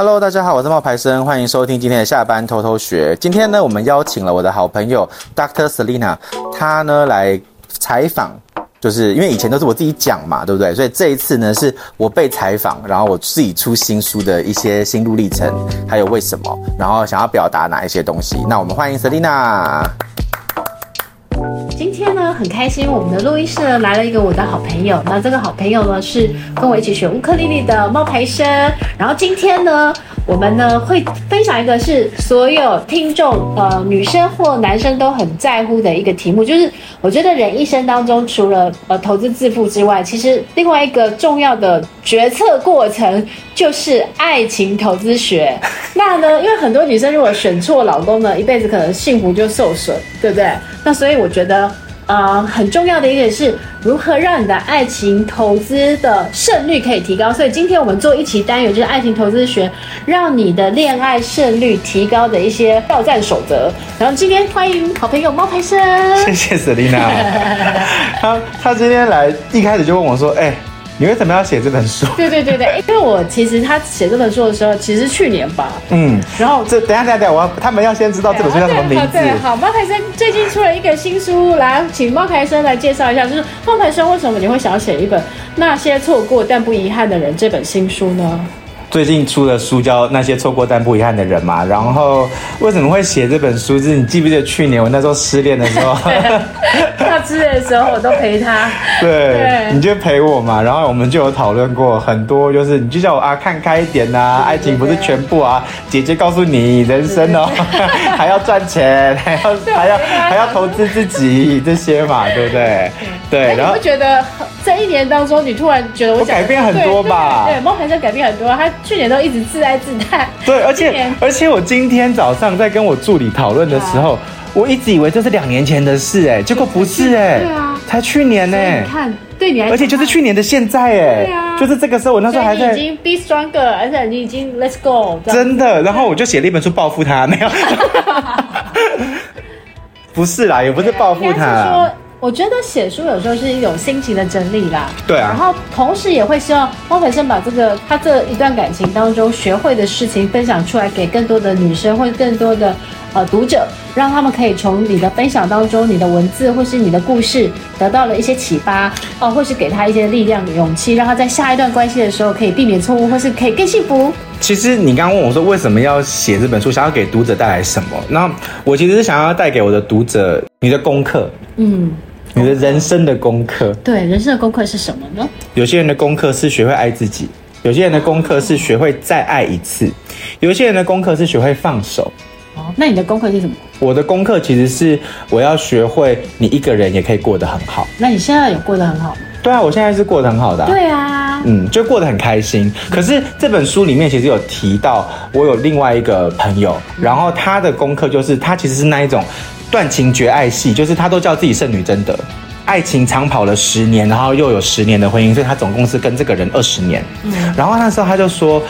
Hello，大家好，我是冒牌生，欢迎收听今天的下班偷偷学。今天呢，我们邀请了我的好朋友 Dr. Selina，她呢来采访，就是因为以前都是我自己讲嘛，对不对？所以这一次呢，是我被采访，然后我自己出新书的一些心路历程，还有为什么，然后想要表达哪一些东西。那我们欢迎 Selina。很开心，我们的录音室呢来了一个我的好朋友。那这个好朋友呢是跟我一起学乌克丽丽的冒牌生。然后今天呢，我们呢会分享一个是所有听众呃女生或男生都很在乎的一个题目，就是我觉得人一生当中除了呃投资致富之外，其实另外一个重要的决策过程就是爱情投资学。那呢，因为很多女生如果选错老公呢，一辈子可能幸福就受损，对不对？那所以我觉得。呃，很重要的一点是如何让你的爱情投资的胜率可以提高。所以今天我们做一期单元，就是爱情投资学，让你的恋爱胜率提高的一些挑战守则。然后今天欢迎好朋友猫牌生，谢谢 Selina。他他今天来一开始就问我说：“哎、”你为什么要写这本书？对对对对，因为我其实他写这本书的时候，其实去年吧。嗯，然后这等一下等一下等下，我要他们要先知道这本书叫什么名字。对，对，好，猫台生最近出了一个新书，来，请猫台生来介绍一下，就是猫台生为什么你会想要写一本《那些错过但不遗憾的人》这本新书呢？最近出的书叫《那些错过但不遗憾的人》嘛，然后为什么会写这本书？是你记不记得去年我那时候失恋的时候，他失恋的时候我都陪他，对，对。你就陪我嘛，然后我们就有讨论过很多，就是你就叫我啊看开一点呐、啊，爱情不是全部啊，姐姐告诉你，人生哦 还要赚钱，还要还要还要投资自己这些嘛，对不对？对，然后觉得这一年当中，你突然觉得我，我改变很多吧？对，冒牌生改变很多，他。去年都一直自哀自叹，对，而且 而且我今天早上在跟我助理讨论的时候，啊、我一直以为这是两年前的事，哎，结果不是，哎，对啊，才去年呢，你看，对你来，而且就是去年的现在，哎，对啊，就是这个时候，我那时候还在，已经 be stronger，而且你已经 let's go，真的，然后我就写了一本书报复他，没有，不是啦，也不是报复他。我觉得写书有时候是一种心情的整理啦，对啊，然后同时也会希望汪培生把这个他这一段感情当中学会的事情分享出来，给更多的女生或者更多的呃读者，让他们可以从你的分享当中、你的文字或是你的故事得到了一些启发哦、呃，或是给他一些力量、勇气，让他在下一段关系的时候可以避免错误，或是可以更幸福。其实你刚刚问我说为什么要写这本书，想要给读者带来什么？那我其实是想要带给我的读者你的功课，嗯。你的人生的功课，对，人生的功课是什么呢？有些人的功课是学会爱自己，有些人的功课是学会再爱一次，有些人的功课是学会放手。哦，那你的功课是什么？我的功课其实是我要学会，你一个人也可以过得很好。那你现在有过得很好吗？对啊，我现在是过得很好的啊。对啊，嗯，就过得很开心。可是这本书里面其实有提到，我有另外一个朋友，然后他的功课就是他其实是那一种。断情绝爱系，就是他都叫自己圣女贞德，爱情长跑了十年，然后又有十年的婚姻，所以他总共是跟这个人二十年。嗯，然后那时候他就说：“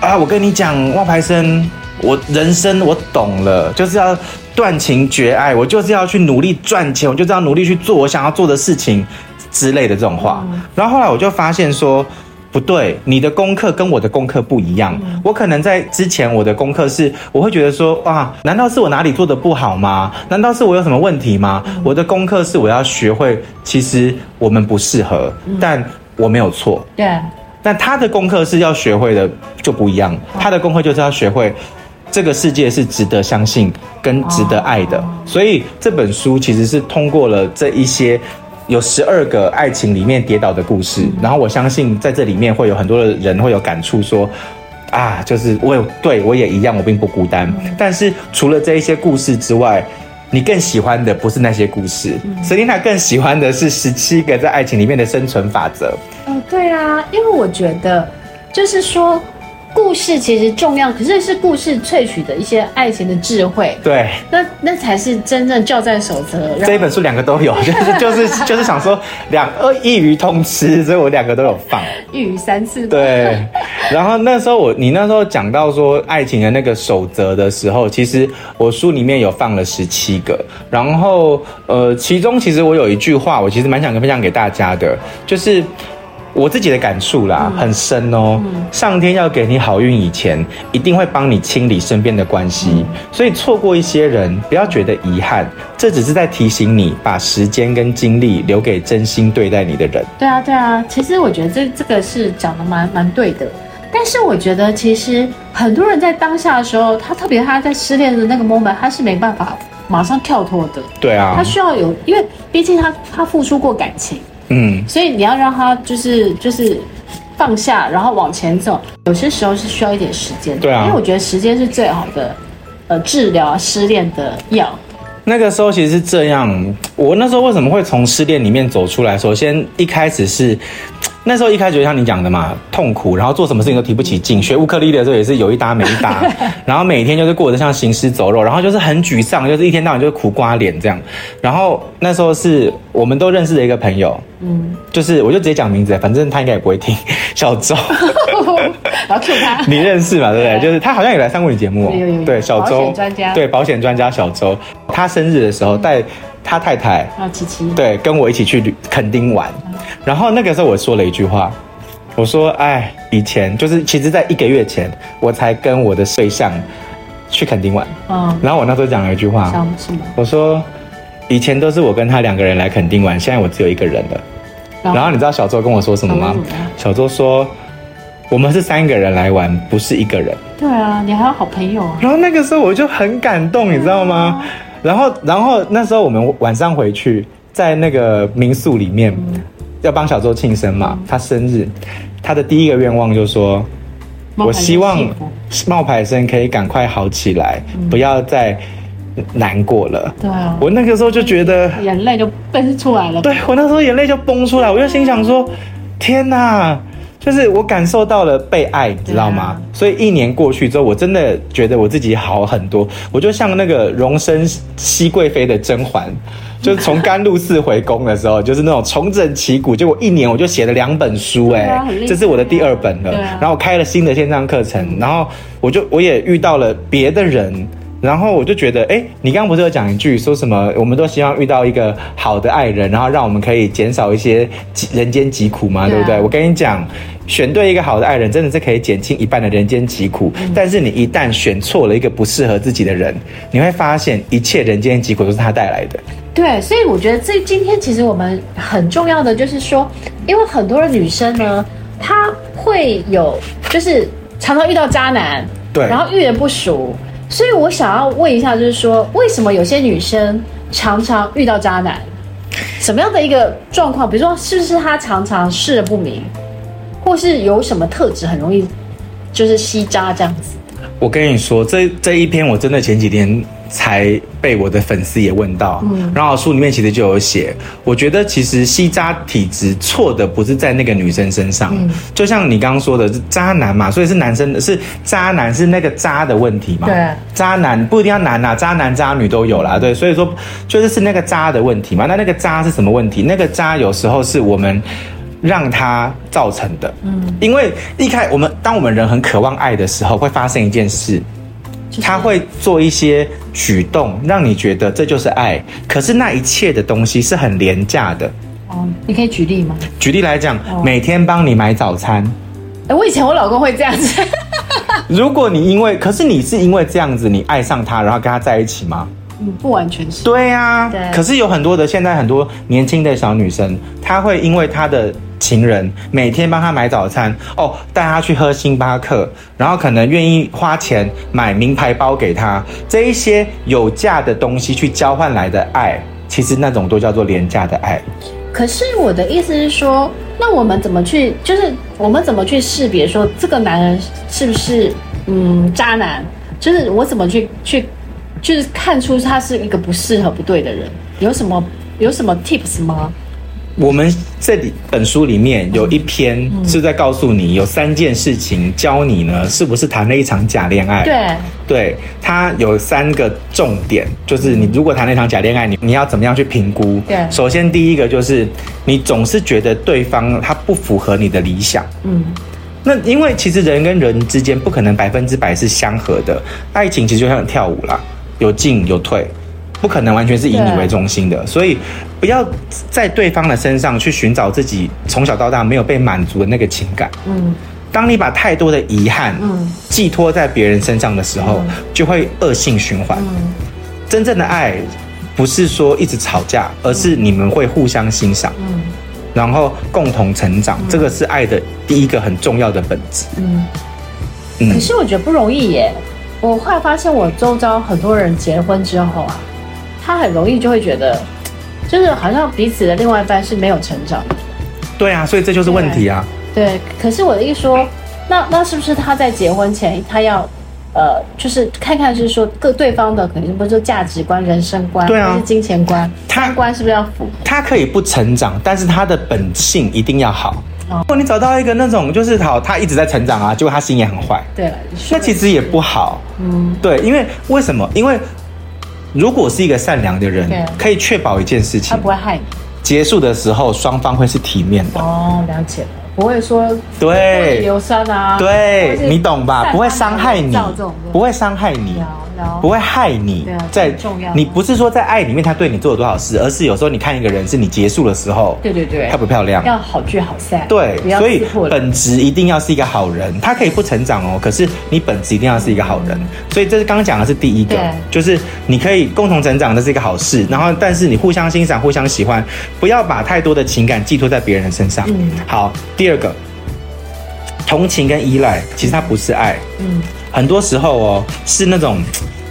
啊，我跟你讲，冒牌生，我人生我懂了，就是要断情绝爱，我就是要去努力赚钱，我就是要努力去做我想要做的事情之类的这种话。嗯”然后后来我就发现说。不对，你的功课跟我的功课不一样。嗯。我可能在之前，我的功课是，我会觉得说，哇，难道是我哪里做的不好吗？难道是我有什么问题吗？嗯。我的功课是，我要学会，其实我们不适合，嗯。但我没有错。对。但他的功课是要学会的就不一样，他的功课就是要学会，这个世界是值得相信跟值得爱的。所以这本书其实是通过了这一些。有十二个爱情里面跌倒的故事，然后我相信在这里面会有很多的人会有感触，说啊，就是我有对我也一样，我并不孤单。但是除了这一些故事之外，你更喜欢的不是那些故事，Selina 更喜欢的是十七个在爱情里面的生存法则。嗯，对啊，因为我觉得就是说。故事其实重要，可是是故事萃取的一些爱情的智慧。对，那那才是真正教战守则。这一本书两个都有，就是就是就是想说两呃一鱼通吃，所以我两个都有放。一鱼三次。对，然后那时候我你那时候讲到说爱情的那个守则的时候，其实我书里面有放了十七个，然后呃其中其实我有一句话，我其实蛮想分享给大家的，就是我自己的感触啦，很深哦。上天要给你好运以前，一定会帮你清理身边的关系，所以错过一些人，不要觉得遗憾，这只是在提醒你，把时间跟精力留给真心对待你的人。对啊，对啊，其实我觉得这这个是讲的蛮蛮对的。但是我觉得，其实很多人在当下的时候，他特别他在失恋的那个 moment，他是没办法马上跳脱的。对啊，他需要有，因为毕竟他他付出过感情。嗯，所以你要让他就是就是放下，然后往前走。有些时候是需要一点时间，对啊，因为我觉得时间是最好的呃治疗失恋的药。那个时候其实是这样，我那时候为什么会从失恋里面走出来？首先一开始是。那时候一开始就像你讲的嘛，痛苦，然后做什么事情都提不起劲。学乌克丽丽的时候也是有一搭没一搭，然后每天就是过得像行尸走肉，然后就是很沮丧，就是一天到晚就是苦瓜脸这样。然后那时候是我们都认识的一个朋友，嗯，就是我就直接讲名字，反正他应该也不会听。小周，然后 Q 他，你认识嘛？对不对？就是他好像也来上过你节目哦。有有有。对，小周，保险专家，对，保险专家小周，他生日的时候带他太太，啊，琪琪，对，跟我一起去垦丁玩。然后那个时候我说了一句话，我说：“哎，以前就是其实，在一个月前，我才跟我的对象去垦丁玩。嗯，然后我那时候讲了一句话，什么？我说以前都是我跟他两个人来垦丁玩，现在我只有一个人了。然后你知道小周跟我说什么吗？小周说我们是三个人来玩，不是一个人。对啊，你还有好朋友啊。然后那个时候我就很感动，你知道吗？然后然后那时候我们晚上回去，在那个民宿里面。要帮小周庆生嘛？他生日，他的第一个愿望就是说，我希望冒牌生可以赶快好起来，不要再难过了。对啊，我那个时候就觉得眼泪就奔出来了。对，我那时候眼泪就崩出来，我就心想说：天哪！就是我感受到了被爱，你知道吗？所以一年过去之后，我真的觉得我自己好很多。我就像那个荣升熹贵妃的甄嬛。就是从甘露寺回宫的时候，就是那种重整旗鼓。结果一年我就写了两本书，哎，这是我的第二本了。然后我开了新的线上课程，然后我就我也遇到了别的人，然后我就觉得，哎，你刚刚不是有讲一句说什么？我们都希望遇到一个好的爱人，然后让我们可以减少一些人间疾苦嘛，对不对？我跟你讲，选对一个好的爱人，真的是可以减轻一半的人间疾苦。但是你一旦选错了一个不适合自己的人，你会发现一切人间疾苦都是他带来的。对，所以我觉得这今天其实我们很重要的就是说，因为很多的女生呢，她会有就是常常遇到渣男，对，然后遇人不淑，所以我想要问一下，就是说为什么有些女生常常遇到渣男？什么样的一个状况？比如说是不是她常常事不明，或是有什么特质很容易就是吸渣这样子？我跟你说，这这一篇我真的前几天。才被我的粉丝也问到，嗯，然后书里面其实就有写，我觉得其实吸渣体质错的不是在那个女生身上，嗯，就像你刚刚说的，是渣男嘛，所以是男生的，是渣男是那个渣的问题嘛，对，渣男不一定要男啊，渣男渣女都有啦，对，所以说就是是那个渣的问题嘛，那那个渣是什么问题？那个渣有时候是我们让他造成的，嗯，因为一开我们当我们人很渴望爱的时候，会发生一件事。他会做一些举动，让你觉得这就是爱。可是那一切的东西是很廉价的。哦，你可以举例吗？举例来讲，哦、每天帮你买早餐。哎，我以前我老公会这样子。如果你因为，可是你是因为这样子，你爱上他，然后跟他在一起吗？嗯，不完全是。对呀、啊，对。可是有很多的现在很多年轻的小女生，她会因为她的。情人每天帮她买早餐哦，带她去喝星巴克，然后可能愿意花钱买名牌包给她，这一些有价的东西去交换来的爱，其实那种都叫做廉价的爱。可是我的意思是说，那我们怎么去，就是我们怎么去识别说这个男人是不是嗯渣男？就是我怎么去去，就是看出他是一个不适合不对的人？有什么有什么 tips 吗？我们这里本书里面有一篇是在告诉你，有三件事情教你呢，是不是谈了一场假恋爱？对，对，它有三个重点，就是你如果谈了一场假恋爱，你你要怎么样去评估？对，首先第一个就是你总是觉得对方他不符合你的理想。嗯，那因为其实人跟人之间不可能百分之百是相合的，爱情其实就像跳舞啦，有进有退。不可能完全是以你为中心的，所以不要在对方的身上去寻找自己从小到大没有被满足的那个情感。嗯，当你把太多的遗憾嗯寄托在别人身上的时候，嗯、就会恶性循环。嗯，真正的爱不是说一直吵架，而是你们会互相欣赏，嗯，然后共同成长，嗯、这个是爱的第一个很重要的本质。嗯，可是我觉得不容易耶。我后来发现，我周遭很多人结婚之后啊，他很容易就会觉得，就是好像彼此的另外一半是没有成长的。对啊，所以这就是问题啊。对，对，可是我的意思说，那那是不是他在结婚前，他要呃，就是看看是说各对方的可能不是价值观、人生观，对啊，还是金钱观，他观是不是要符合？他可以不成长，但是他的本性一定要好。如果你找到一个那种就是好，他一直在成长啊，结果他心也很坏，对，那其实也不好。嗯，对，因为为什么？因为如果是一个善良的人，可以确保一件事情，他不会害你。结束的时候，双方会是体面的。哦，了解了，不会说对流酸啊，对，你懂吧？不会伤害你，不会伤害你。不会害你，在重要你不是说在爱里面他对你做了多少事，而是有时候你看一个人是你结束的时候，对对对，漂不漂亮？要好聚好散，对，所以本质一定要是一个好人，他可以不成长哦，可是你本质一定要是一个好人，所以这是刚刚讲的是第一个，就是你可以共同成长，这是一个好事，然后但是你互相欣赏、互相喜欢，不要把太多的情感寄托在别人的身上。嗯，好，第二个，同情跟依赖，其实它不是爱，嗯，很多时候哦是那种。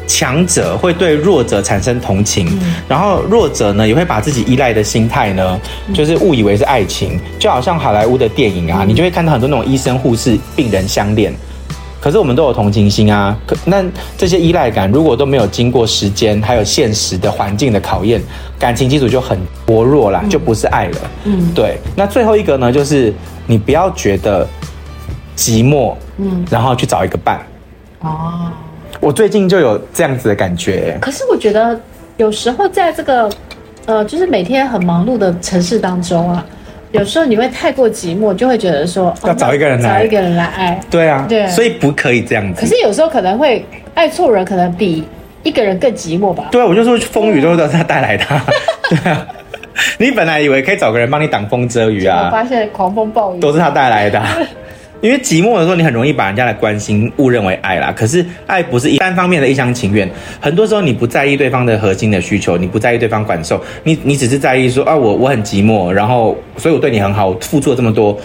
强者会对弱者产生同情，嗯、然后弱者呢也会把自己依赖的心态呢，就是误以为是爱情，就好像好莱坞的电影啊，嗯、你就会看到很多那种医生、护士、病人相恋，可是我们都有同情心啊，可那这些依赖感如果都没有经过时间还有现实的环境的考验，感情基础就很薄弱啦，就不是爱了。嗯，对。那最后一个呢，就是你不要觉得寂寞，嗯，然后去找一个伴。哦。我最近就有这样子的感觉，可是我觉得有时候在这个，呃，就是每天很忙碌的城市当中啊，有时候你会太过寂寞，就会觉得说要找一个人来，找一个人来爱。对啊，对，所以不可以这样子。可是有时候可能会爱错人，可能比一个人更寂寞吧？对啊，我就说风雨都是他带来的。对啊，你本来以为可以找个人帮你挡风遮雨啊，我发现狂风暴雨都是他带来的。因为寂寞的时候，你很容易把人家的关心误认为爱啦。可是爱不是一单方面的一厢情愿，很多时候你不在意对方的核心的需求，你不在意对方感受，你你只是在意说啊，我我很寂寞，然后所以我对你很好，我付出了这么多。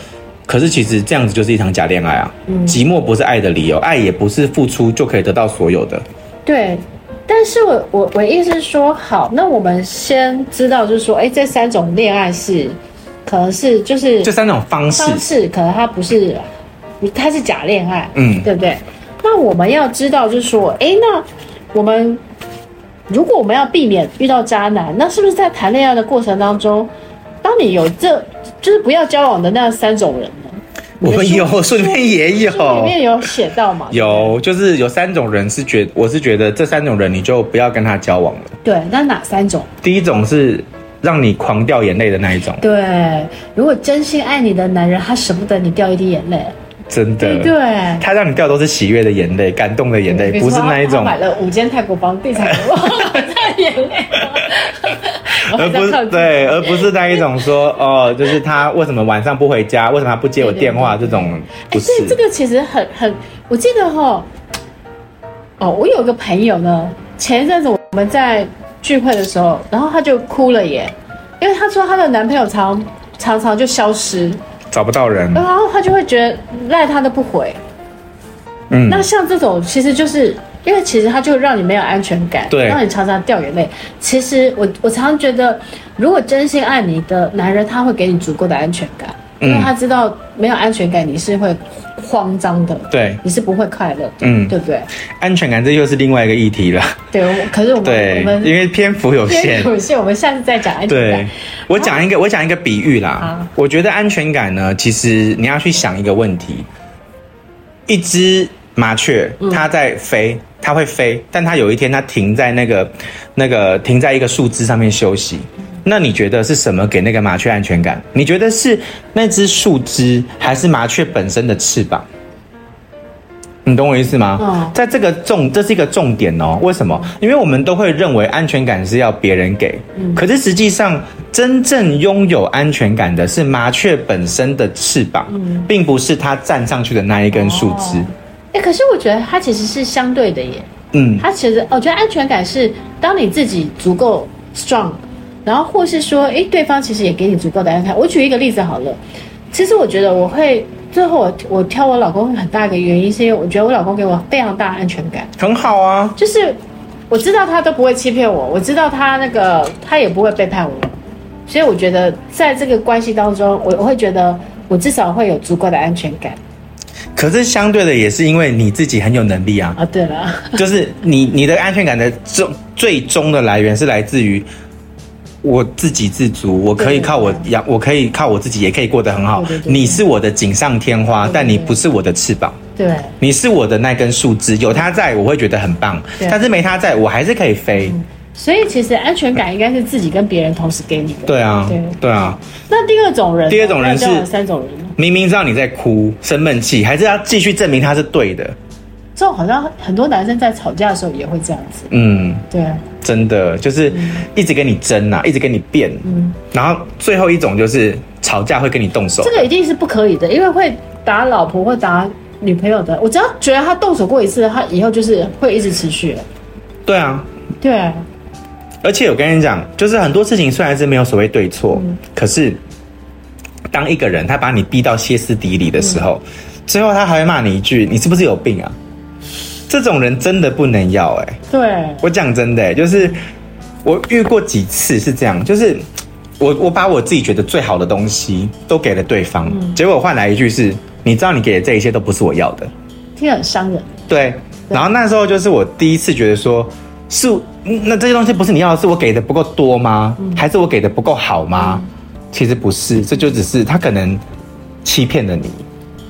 可是其实这样子就是一场假恋爱啊。嗯，寂寞不是爱的理由，爱也不是付出就可以得到所有的。对，但是我我我意思是说，好，那我们先知道就是说，哎，这三种恋爱是可能是就是这三种方式方式，可能它不是。他是假恋爱，嗯，对不对？那我们要知道，就是说，哎，那我们如果我们要避免遇到渣男，那是不是在谈恋爱的过程当中，当你有这就是不要交往的那三种人呢？我们有书里面也有，里面有写到嘛？有，就是有三种人是觉，我是觉得这三种人你就不要跟他交往了。对，那哪三种？第一种是让你狂掉眼泪的那一种。对，如果真心爱你的男人，他舍不得你掉一滴眼泪。真的，对，对，他让你掉都是喜悦的眼泪，感动的眼泪，不是那一种。买了五间泰国房地产，眼泪，而不是对，而不是那一种说哦，就是他为什么晚上不回家，为什么他不接我电话这种。不是，这个其实很很，我记得哈，哦，我有个朋友呢，前一阵子我们在聚会的时候，然后他就哭了耶，因为他说他的男朋友常常常就消失。找不到人，然后他就会觉得赖他都不回。嗯，那像这种其实就是因为其实他就让你没有安全感，对，让你常常掉眼泪。其实我我常常觉得，如果真心爱你的男人，他会给你足够的安全感，因为他知道没有安全感你是会慌张的，对，你是不会快乐的，嗯，对不对？安全感这又是另外一个议题了。对，可是我们对我们因为篇幅有限，有限，我们下次再讲安全感。对，我讲一个，我讲一个比喻啦。啊，我觉得安全感呢，其实你要去想一个问题：一只麻雀，它在飞，它会飞，但它有一天它停在那个那个停在一个树枝上面休息。那你觉得是什么给那个麻雀安全感？你觉得是那只树枝，还是麻雀本身的翅膀？你懂我意思吗？嗯，在这个重，这是一个重点哦。为什么？因为我们都会认为安全感是要别人给，嗯，可是实际上真正拥有安全感的是麻雀本身的翅膀，嗯，并不是它站上去的那一根树枝。哎、哦欸，可是我觉得它其实是相对的耶。嗯，它其实我觉得安全感是当你自己足够 strong，然后或是说，哎、欸，对方其实也给你足够的安全感。我举一个例子好了，其实我觉得我会。最后我我挑我老公很大一个原因，是因为我觉得我老公给我非常大安全感，很好啊。就是我知道他都不会欺骗我，我知道他那个他也不会背叛我，所以我觉得在这个关系当中，我我会觉得我至少会有足够的安全感。可是相对的，也是因为你自己很有能力啊。啊，对了，就是你你的安全感的终最终的来源是来自于。我自给自足，我可以靠我养，我可以靠我自己，也可以过得很好。对对对，你是我的锦上添花，但你不是我的翅膀。对，你是我的那根树枝，有它在我会觉得很棒，但是没它在我还是可以飞。嗯，所以其实安全感应该是自己跟别人同时给你的。对啊，对对啊。那第二种人，第二种人是三种人，明明知道你在哭，生闷气，还是要继续证明他是对的。这种好像很多男生在吵架的时候也会这样子。嗯，对，真的就是一直跟你争啊，一直跟你辩。嗯，然后最后一种就是吵架会跟你动手。这个一定是不可以的，因为会打老婆或打女朋友的。我只要觉得他动手过一次，他以后就是会一直持续。对啊，对。而且我跟你讲，就是很多事情虽然是没有所谓对错，嗯，可是当一个人他把你逼到歇斯底里的时候，嗯，最后他还会骂你一句：“你是不是有病啊？”这种人真的不能要哎、欸，对，我讲真的、欸，就是我遇过几次是这样，就是 我我把我自己觉得最好的东西都给了对方，嗯、结果换来一句是，你知道你给的这一切都不是我要的，听很伤人。对，然后那时候就是我第一次觉得说，是那这些东西不是你要的，是我给的不够多吗？嗯、还是我给的不够好吗？嗯、其实不是，这就只是他可能欺骗了你，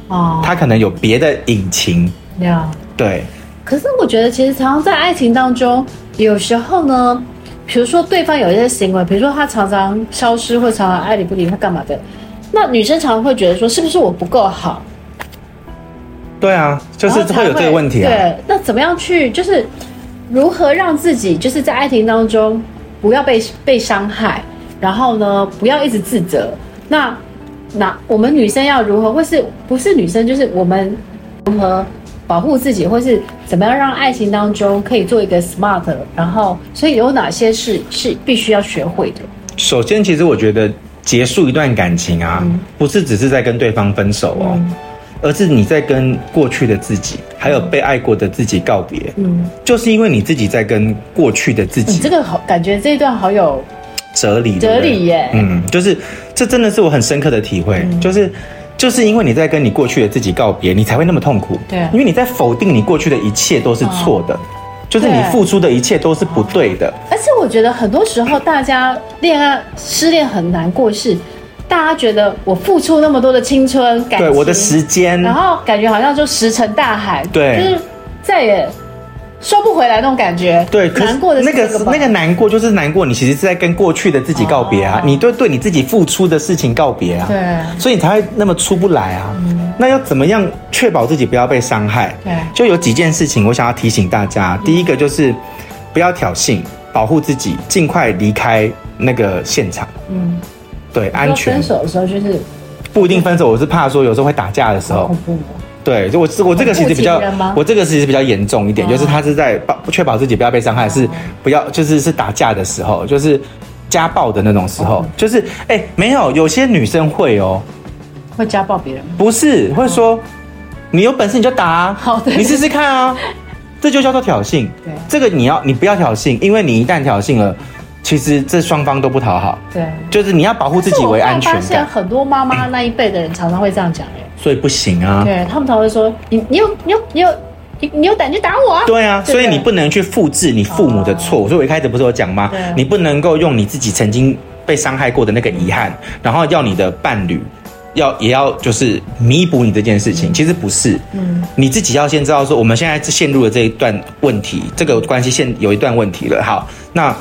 哦，他可能有别的隐情，呀，对。可是我觉得，其实常常在爱情当中，有时候呢，比如说对方有一些行为，比如说他常常消失，或常常爱理不理，或干嘛的，那女生常常会觉得说，是不是我不够好？对啊，就是会有这个问题啊。对，那怎么样去，就是如何让自己就是在爱情当中不要被被伤害，然后呢，不要一直自责。那那我们女生要如何，或是不是女生，就是我们如何？保护自己，或是怎么样让爱情当中可以做一个 smart，然后所以有哪些事是必须要学会的？首先，其实我觉得结束一段感情啊，嗯、不是只是在跟对方分手哦，嗯、而是你在跟过去的自己，还有被爱过的自己告别。嗯，就是因为你自己在跟过去的自己，嗯、这个好感觉这一段好有哲理，哲理耶。嗯，就是这真的是我很深刻的体会，嗯、就是。就是因为你在跟你过去的自己告别，你才会那么痛苦。对，因为你在否定你过去的一切都是错的，哦、就是你付出的一切都是不对的。而且我觉得很多时候大家恋爱失恋很难过，是大家觉得我付出那么多的青春对我的时间，然后感觉好像就石沉大海，对，就是再也。收不回来那种感觉，对，难过的那个那个难过就是难过，你其实是在跟过去的自己告别啊，你对对你自己付出的事情告别啊，对，所以你才会那么出不来啊。那要怎么样确保自己不要被伤害？对，就有几件事情我想要提醒大家。第一个就是不要挑衅，保护自己，尽快离开那个现场。嗯，对，安全。分手的时候就是不一定分手，我是怕说有时候会打架的时候。对，就我我这个其实比较，我这个其实比较严重一点，就是他是在保确保自己不要被伤害，是不要就是是打架的时候，就是家暴的那种时候，就是哎没有，有些女生会哦，会家暴别人，不是会说你有本事你就打，啊好的，你试试看啊，这就叫做挑衅。对，这个你要你不要挑衅，因为你一旦挑衅了，其实这双方都不讨好。对，就是你要保护自己为安全感。发现很多妈妈那一辈的人常常会这样讲所以不行啊！对他们，才会说你你有你有你有你你有胆就打我啊！对啊，所以你不能去复制你父母的错误。所以我一开始不是有讲吗？你不能够用你自己曾经被伤害过的那个遗憾，然后要你的伴侣要也要就是弥补你这件事情。其实不是，嗯，你自己要先知道说，我们现在陷入了这一段问题，这个关系现有一段问题了。好，那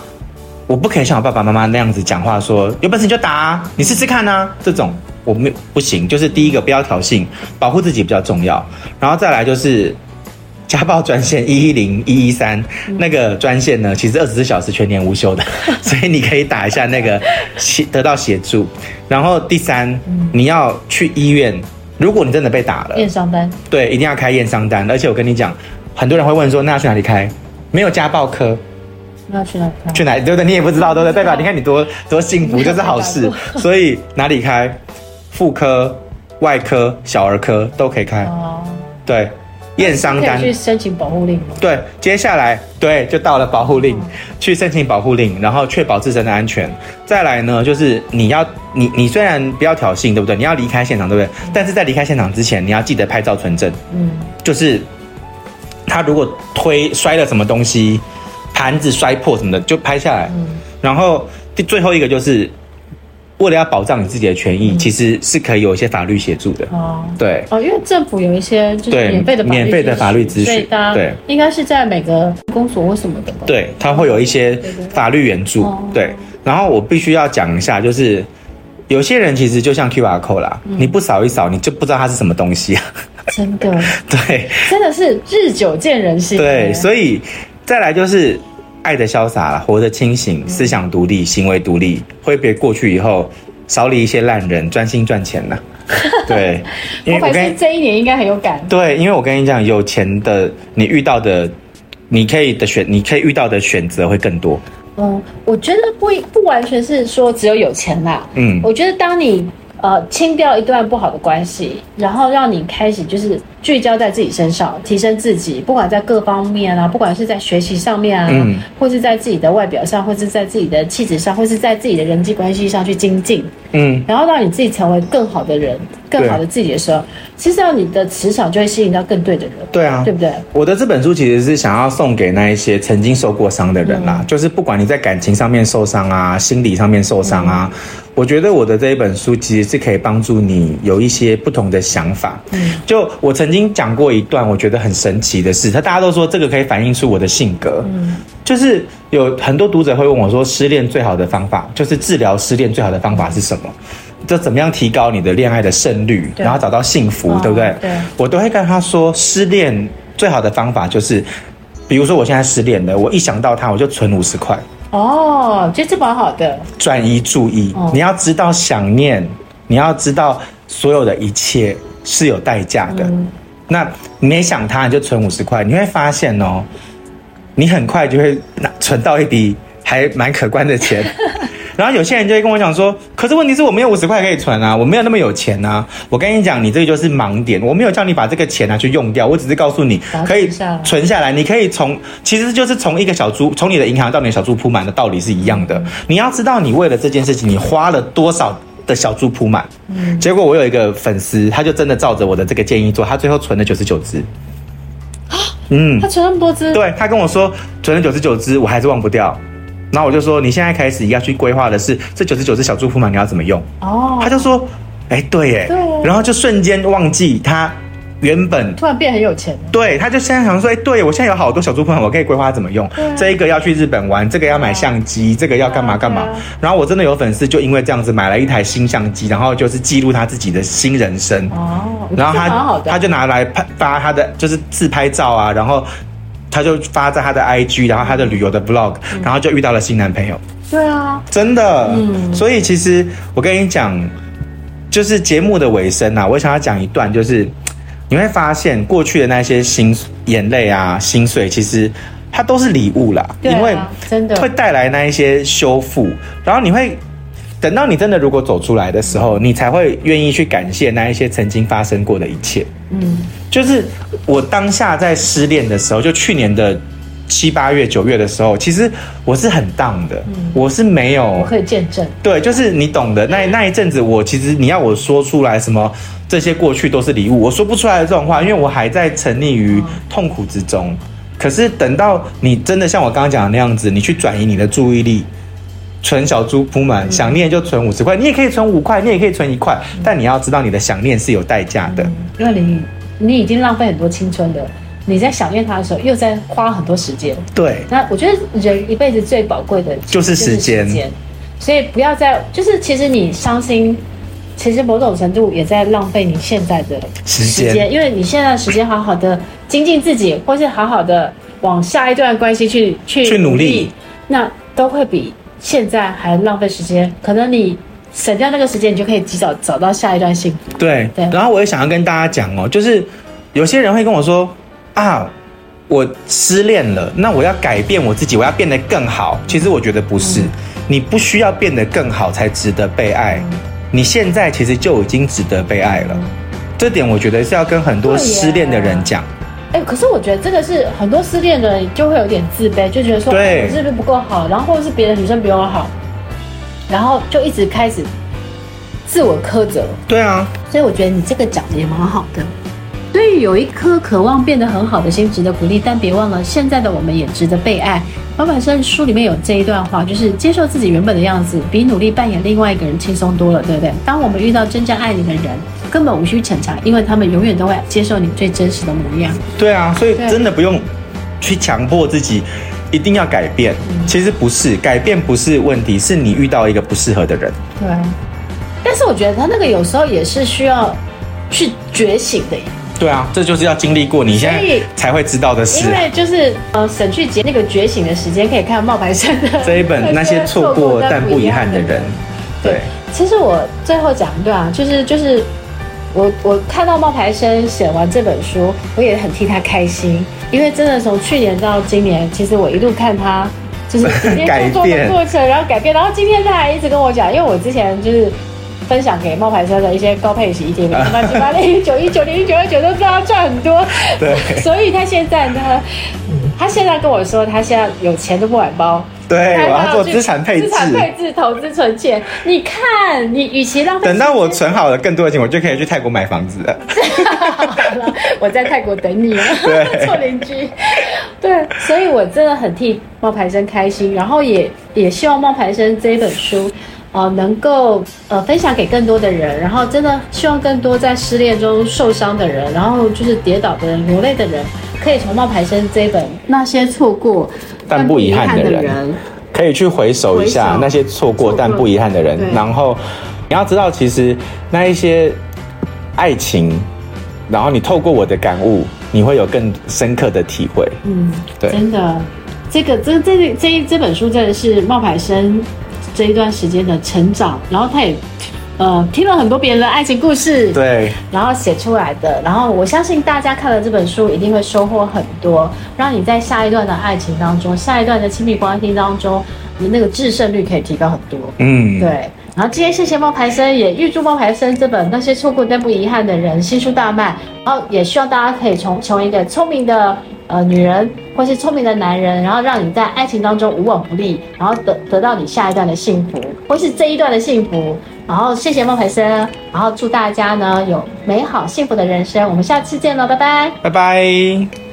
我不可以像我爸爸妈妈那样子讲话，说有本事你就打啊，你试试看啊，这种。我没不行，就是第一个不要挑衅，保护自己比较重要。然后再来就是家暴专线一一零一一三那个专线呢，其实二十四小时全年无休的，所以你可以打一下那个协得到协助。然后第三，嗯、你要去医院，如果你真的被打了，验伤单，对，一定要开验伤单。而且我跟你讲，很多人会问说，那要去哪里开？没有家暴科，那要去哪里开？去哪里？对不对？你也不知道，对不对？代表你看你多多幸福，就是好事。所以哪里开？妇科、外科、小儿科都可以开。哦，对。验伤单去申请保护令吗？对，接下来对，就到了保护令，去申请保护令，然后确保自身的安全。再来呢，就是你要你你虽然不要挑衅，对不对？你要离开现场，对不对？但是在离开现场之前，你要记得拍照存证。嗯，就是他如果推摔了什么东西，盘子摔破什么的，就拍下来。嗯，然后第最后一个就是。为了要保障你自己的权益，嗯、其实是可以有一些法律协助的。哦，对，哦，因为政府有一些就是免费的免费的法律咨询，对，应该是在每个公所或什么的。对，它会有一些法律援助。对，然后我必须要讲一下，就是有些人其实就像 QR code 啦，嗯、你不扫一扫，你就不知道它是什么东西啊。真的，对，真的是日久见人心。对，所以再来就是。爱的潇洒，活得清醒，思想独立，行为独立，挥别过去以后，少理一些烂人，专心赚钱了。对，因为我跟这一年应该很有感。对，因为我跟你讲，有钱的你遇到的，你可以的选，你可以遇到的选择会更多。嗯，我觉得不不完全是说只有有钱啦。嗯，我觉得当你呃清掉一段不好的关系，然后让你开始就是。聚焦在自己身上，提升自己，不管在各方面啊，不管是在学习上面啊，嗯、或是在自己的外表上，或是在自己的气质上，或是在自己的人际关系上去精进，嗯，然后让你自己成为更好的人，更好的自己的时候，对其实你的磁场就会吸引到更对的人，对啊，对不对？我的这本书其实是想要送给那一些曾经受过伤的人啦，嗯、就是不管你在感情上面受伤啊，心理上面受伤啊，嗯、我觉得我的这一本书其实是可以帮助你有一些不同的想法，嗯，就我曾经。曾经讲过一段我觉得很神奇的事，他大家都说这个可以反映出我的性格，嗯，就是有很多读者会问我说，失恋最好的方法就是治疗失恋最好的方法是什么？就怎么样提高你的恋爱的胜率，然后找到幸福，哦、对不对？对，我都会跟他说，失恋最好的方法就是，比如说我现在失恋了，我一想到他，我就存五十块。哦，这是蛮好的，转移注意，哦、你要知道想念，你要知道所有的一切是有代价的。嗯那没想他，你就存五十块，你会发现哦，你很快就会拿存到一笔还蛮可观的钱。然后有些人就会跟我讲说，可是问题是我没有五十块可以存啊，我没有那么有钱啊。我跟你讲，你这个就是盲点，我没有叫你把这个钱拿去用掉，我只是告诉你可以存下来，你可以从，其实就是从一个小猪，从你的银行到你的小猪铺满的道理是一样的。你要知道，你为了这件事情，你花了多少。的小猪铺满，嗯，结果我有一个粉丝，他就真的照着我的这个建议做，他最后存了九十九只，啊？嗯，他存那么多只，对，他跟我说存了九十九只，我还是忘不掉，然后我就说你现在开始要去规划的是这九十九只小猪铺满你要怎么用，哦，他就说，哎，对耶，对，然后就瞬间忘记他。原本突然变很有钱，对，他就现在想说，哎、欸，对我现在有好多小猪朋友，我可以规划怎么用。对这一个要去日本玩，这个要买相机，对这个要干嘛干嘛。对然后我真的有粉丝就因为这样子买了一台新相机，然后就是记录他自己的新人生。哦，然后他他就拿来拍发他的就是自拍照啊，然后他就发在他的 IG，然后他的旅游的 Vlog，然后就遇到了新男朋友。对啊，真的。嗯，所以其实我跟你讲，就是节目的尾声啊，我想要讲一段就是。你会发现过去的那些心眼泪啊、心碎，其实它都是礼物啦，啊，因为真的会带来那一些修复。然后你会等到你真的如果走出来的时候，你才会愿意去感谢那一些曾经发生过的一切。嗯，就是我当下在失恋的时候，就去年的七八月、九月的时候，其实我是很 down 的，嗯，我是没有，我可以见证。对，就是你懂的。那那一阵子，我其实你要我说出来什么。这些过去都是礼物，我说不出来的这种话，因为我还在沉溺于痛苦之中。可是等到你真的像我刚刚讲的那样子，你去转移你的注意力，存小猪铺满，想念就存五十块，你也可以存五块，你也可以存一块，但你要知道你的想念是有代价的，因为你你已经浪费很多青春的，你在想念他的时候又在花很多时间。对，那我觉得人一辈子最宝贵的就是时间，所以不要再就是其实你伤心。其实某种程度也在浪费你现在的时间，因为你现在的时间好好的精进自己，或是好好的往下一段关系去去去努力，那都会比现在还浪费时间。可能你省掉那个时间，你就可以及早找到下一段幸福。对对。然后我也想要跟大家讲哦，就是有些人会跟我说啊。我失恋了，那我要改变我自己，我要变得更好。其实我觉得不是，嗯、你不需要变得更好才值得被爱。嗯、你现在其实就已经值得被爱了。嗯、这点我觉得是要跟很多失恋的人讲。哎、欸，可是我觉得这个是很多失恋的人就会有点自卑，就觉得说对，我是不是不够好？然后或者是别的女生比我好，然后就一直开始自我苛责。对啊，所以我觉得你这个讲的也蛮好的。所以有一颗渴望变得很好的心，值得鼓励。但别忘了，现在的我们也值得被爱。老板生书里面有这一段话，就是接受自己原本的样子，比努力扮演另外一个人轻松多了，对不对？当我们遇到真正爱你的人，根本无需逞强，因为他们永远都会接受你最真实的模样。对啊，所以真的不用去强迫自己一定要改变。其实不是，改变不是问题，是你遇到一个不适合的人。对，但是我觉得他那个有时候也是需要去觉醒的。对啊，这就是要经历过你现在才会知道的事。因为就是呃，省去节那个觉醒的时间，可以看冒牌生的 这一本 那些错过但不遗憾的人。对，对其实我最后讲一段啊，就是就是我我看到冒牌生写完这本书，我也很替他开心，因为真的从去年到今年，其实我一路看他就是改变 的过程，然后改变，然后今天他还一直跟我讲，因为我之前就是。分享给冒牌生的一些高配洗衣店，什么七八零、九一九零、一九二九都知道他赚很多。对，所以他现在呢，他现在跟我说，他现在有钱都不买包。对，我要做资产配置，资产配置、投资存钱。你看，你与其浪费，等到我存好了更多的钱，我就可以去泰国买房子了。我在泰国等你啊，做邻居。对，所以我真的很替冒牌生开心，然后也也希望冒牌生这一本书。呃，能够呃分享给更多的人，然后真的希望更多在失恋中受伤的人，然后就是跌倒的人、流泪的人，可以从冒牌生这一本那些错过但不遗憾的人，可以去回首一下那些错过但不遗憾的人。然后你要知道，其实那一些爱情，然后你透过我的感悟，你会有更深刻的体会。嗯，对，真的，这个这这这这本书真的是冒牌生。这一段时间的成长，然后他也，呃，听了很多别人的爱情故事，对，然后写出来的，然后我相信大家看了这本书一定会收获很多，让你在下一段的爱情当中，下一段的亲密关系当中，你那个制胜率可以提高很多，嗯，对。然后今天谢谢冒牌生，也预祝冒牌生这本那些错过但不遗憾的人新书大卖，然后也希望大家可以从成为一个聪明的。呃，女人或是聪明的男人，然后让你在爱情当中无往不利，然后得得到你下一段的幸福，或是这一段的幸福。然后谢谢孟培生，然后祝大家呢有美好幸福的人生。我们下次见了，拜拜，拜拜。